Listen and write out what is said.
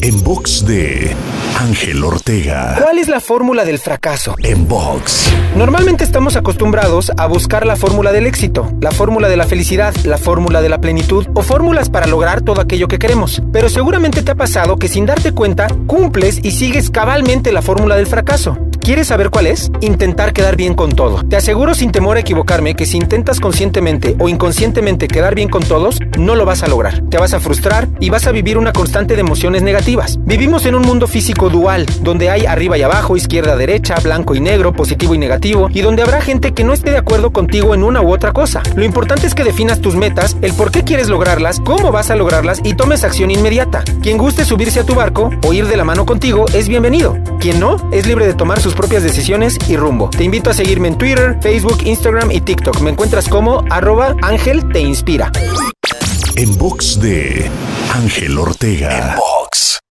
En box de Ángel Ortega. ¿Cuál es la fórmula del fracaso? En box. Normalmente estamos acostumbrados a buscar la fórmula del éxito, la fórmula de la felicidad, la fórmula de la plenitud o fórmulas para lograr todo aquello que queremos. Pero seguramente te ha pasado que sin darte cuenta cumples y sigues cabalmente la fórmula del fracaso. ¿Quieres saber cuál es? Intentar quedar bien con todo. Te aseguro sin temor a equivocarme que si intentas conscientemente o inconscientemente quedar bien con todos, no lo vas a lograr. Te vas a frustrar y vas a vivir una constante de emociones negativas. Vivimos en un mundo físico dual, donde hay arriba y abajo, izquierda, derecha, blanco y negro, positivo y negativo, y donde habrá gente que no esté de acuerdo contigo en una u otra cosa. Lo importante es que definas tus metas, el por qué quieres lograrlas, cómo vas a lograrlas y tomes acción inmediata. Quien guste subirse a tu barco o ir de la mano contigo es bienvenido. Quien no, es libre de tomar sus propias decisiones y rumbo. Te invito a seguirme en Twitter, Facebook, Instagram y TikTok. Me encuentras como arroba Ángel Te Inspira. En box de Ángel Ortega. En box.